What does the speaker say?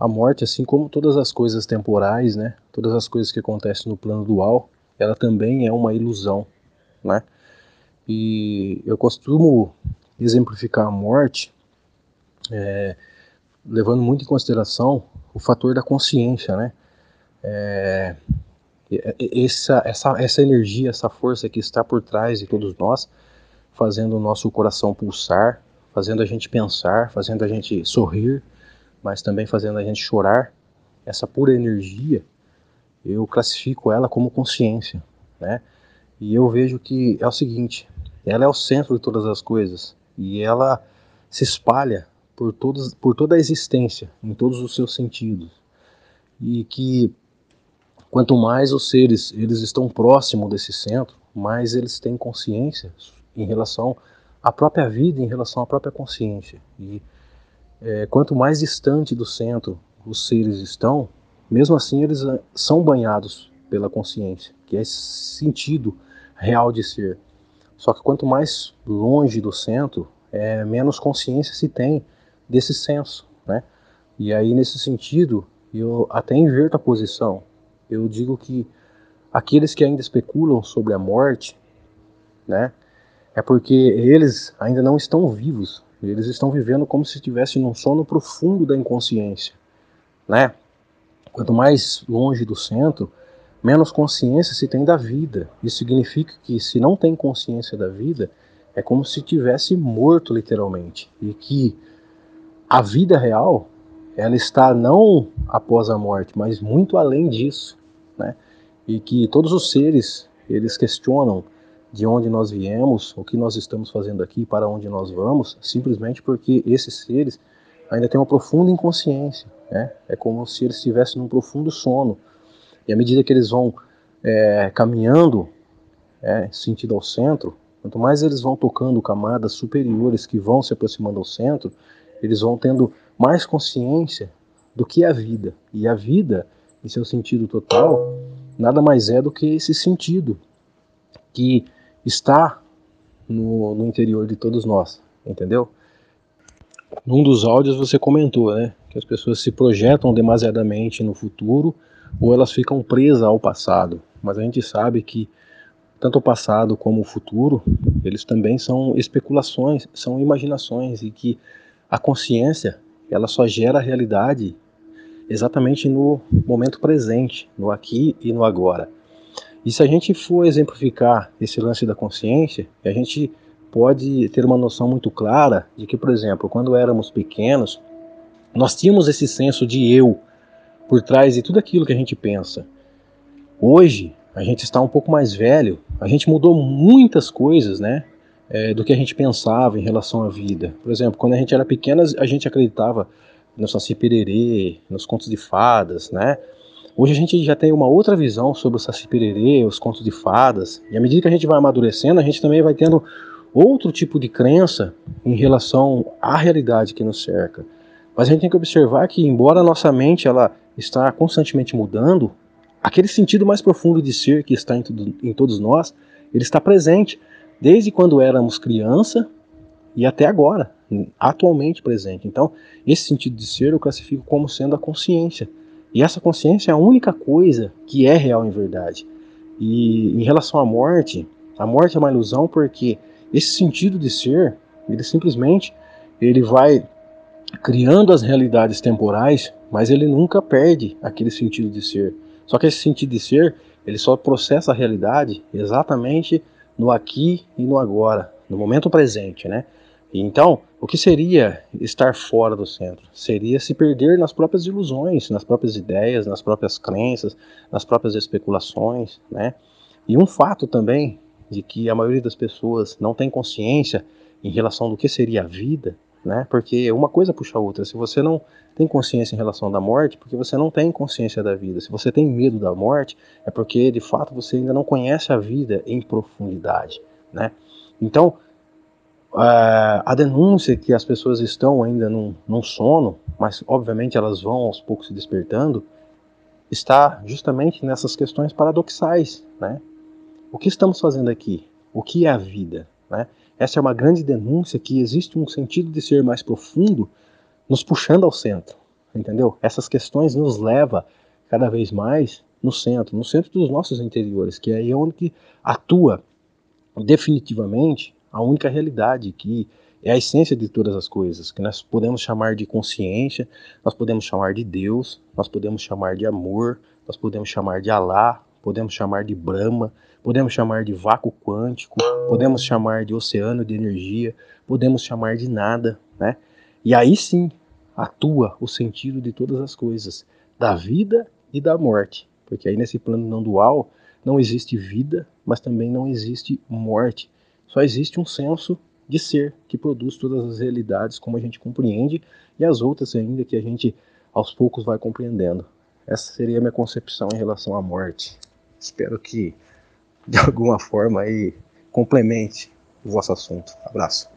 a morte, assim como todas as coisas temporais, né, todas as coisas que acontecem no plano dual, ela também é uma ilusão, né? E eu costumo exemplificar a morte é, levando muito em consideração o fator da consciência, né? É, essa, essa, essa energia, essa força que está por trás de todos nós, fazendo o nosso coração pulsar, fazendo a gente pensar, fazendo a gente sorrir, mas também fazendo a gente chorar, essa pura energia, eu classifico ela como consciência, né? E eu vejo que é o seguinte, ela é o centro de todas as coisas e ela se espalha por, todos, por toda a existência, em todos os seus sentidos. E que quanto mais os seres eles estão próximos desse centro, mais eles têm consciência em relação à própria vida, em relação à própria consciência. E é, quanto mais distante do centro os seres estão, mesmo assim eles ah, são banhados pela consciência, que é esse sentido real de ser. Só que quanto mais longe do centro, é, menos consciência se tem desse senso, né? E aí nesse sentido, eu até inverto a posição. Eu digo que aqueles que ainda especulam sobre a morte, né, é porque eles ainda não estão vivos. Eles estão vivendo como se estivessem num sono profundo da inconsciência, né? Quanto mais longe do centro, menos consciência se tem da vida. Isso significa que se não tem consciência da vida, é como se tivesse morto literalmente. E que a vida real, ela está não após a morte, mas muito além disso, né? E que todos os seres, eles questionam de onde nós viemos, o que nós estamos fazendo aqui, para onde nós vamos, simplesmente porque esses seres ainda têm uma profunda inconsciência, né? É como se eles estivessem num profundo sono. E à medida que eles vão é, caminhando, é, sentido ao centro, quanto mais eles vão tocando camadas superiores que vão se aproximando ao centro, eles vão tendo mais consciência do que a vida. E a vida, em seu sentido total, nada mais é do que esse sentido que está no, no interior de todos nós, entendeu? Num dos áudios você comentou, né, que as pessoas se projetam demasiadamente no futuro ou elas ficam presas ao passado. Mas a gente sabe que tanto o passado como o futuro, eles também são especulações, são imaginações e que a consciência, ela só gera a realidade exatamente no momento presente, no aqui e no agora. E se a gente for exemplificar esse lance da consciência, a gente pode ter uma noção muito clara de que, por exemplo, quando éramos pequenos, nós tínhamos esse senso de eu por trás de tudo aquilo que a gente pensa. Hoje, a gente está um pouco mais velho, a gente mudou muitas coisas, né? É, do que a gente pensava em relação à vida. Por exemplo, quando a gente era pequeno, a gente acreditava no Saci Pererê, nos contos de fadas, né? Hoje a gente já tem uma outra visão sobre o Saci Pererê, os contos de fadas, e à medida que a gente vai amadurecendo, a gente também vai tendo outro tipo de crença em relação à realidade que nos cerca. Mas a gente tem que observar que, embora a nossa mente ela está constantemente mudando, aquele sentido mais profundo de ser que está em, tudo, em todos nós, ele está presente desde quando éramos criança e até agora, atualmente presente. Então, esse sentido de ser eu classifico como sendo a consciência. E essa consciência é a única coisa que é real em verdade. E em relação à morte, a morte é uma ilusão porque esse sentido de ser, ele simplesmente ele vai criando as realidades temporais, mas ele nunca perde aquele sentido de ser. Só que esse sentido de ser, ele só processa a realidade exatamente no aqui e no agora, no momento presente, né? Então, o que seria estar fora do centro? Seria se perder nas próprias ilusões, nas próprias ideias, nas próprias crenças, nas próprias especulações, né? E um fato também de que a maioria das pessoas não tem consciência em relação do que seria a vida, né? Porque uma coisa puxa a outra. Se você não tem consciência em relação da morte, porque você não tem consciência da vida. Se você tem medo da morte, é porque de fato você ainda não conhece a vida em profundidade, né? Então, Uh, a denúncia que as pessoas estão ainda num, num, sono, mas obviamente elas vão aos poucos se despertando, está justamente nessas questões paradoxais, né? O que estamos fazendo aqui? O que é a vida? Né? Essa é uma grande denúncia que existe um sentido de ser mais profundo nos puxando ao centro, entendeu? Essas questões nos leva cada vez mais no centro, no centro dos nossos interiores, que é aí onde atua definitivamente a única realidade que é a essência de todas as coisas, que nós podemos chamar de consciência, nós podemos chamar de Deus, nós podemos chamar de amor, nós podemos chamar de Alá, podemos chamar de Brahma, podemos chamar de vácuo quântico, podemos chamar de oceano de energia, podemos chamar de nada, né? E aí sim atua o sentido de todas as coisas, da vida e da morte, porque aí nesse plano não dual não existe vida, mas também não existe morte. Só existe um senso de ser que produz todas as realidades como a gente compreende e as outras ainda que a gente aos poucos vai compreendendo. Essa seria a minha concepção em relação à morte. Espero que de alguma forma aí complemente o vosso assunto. Abraço.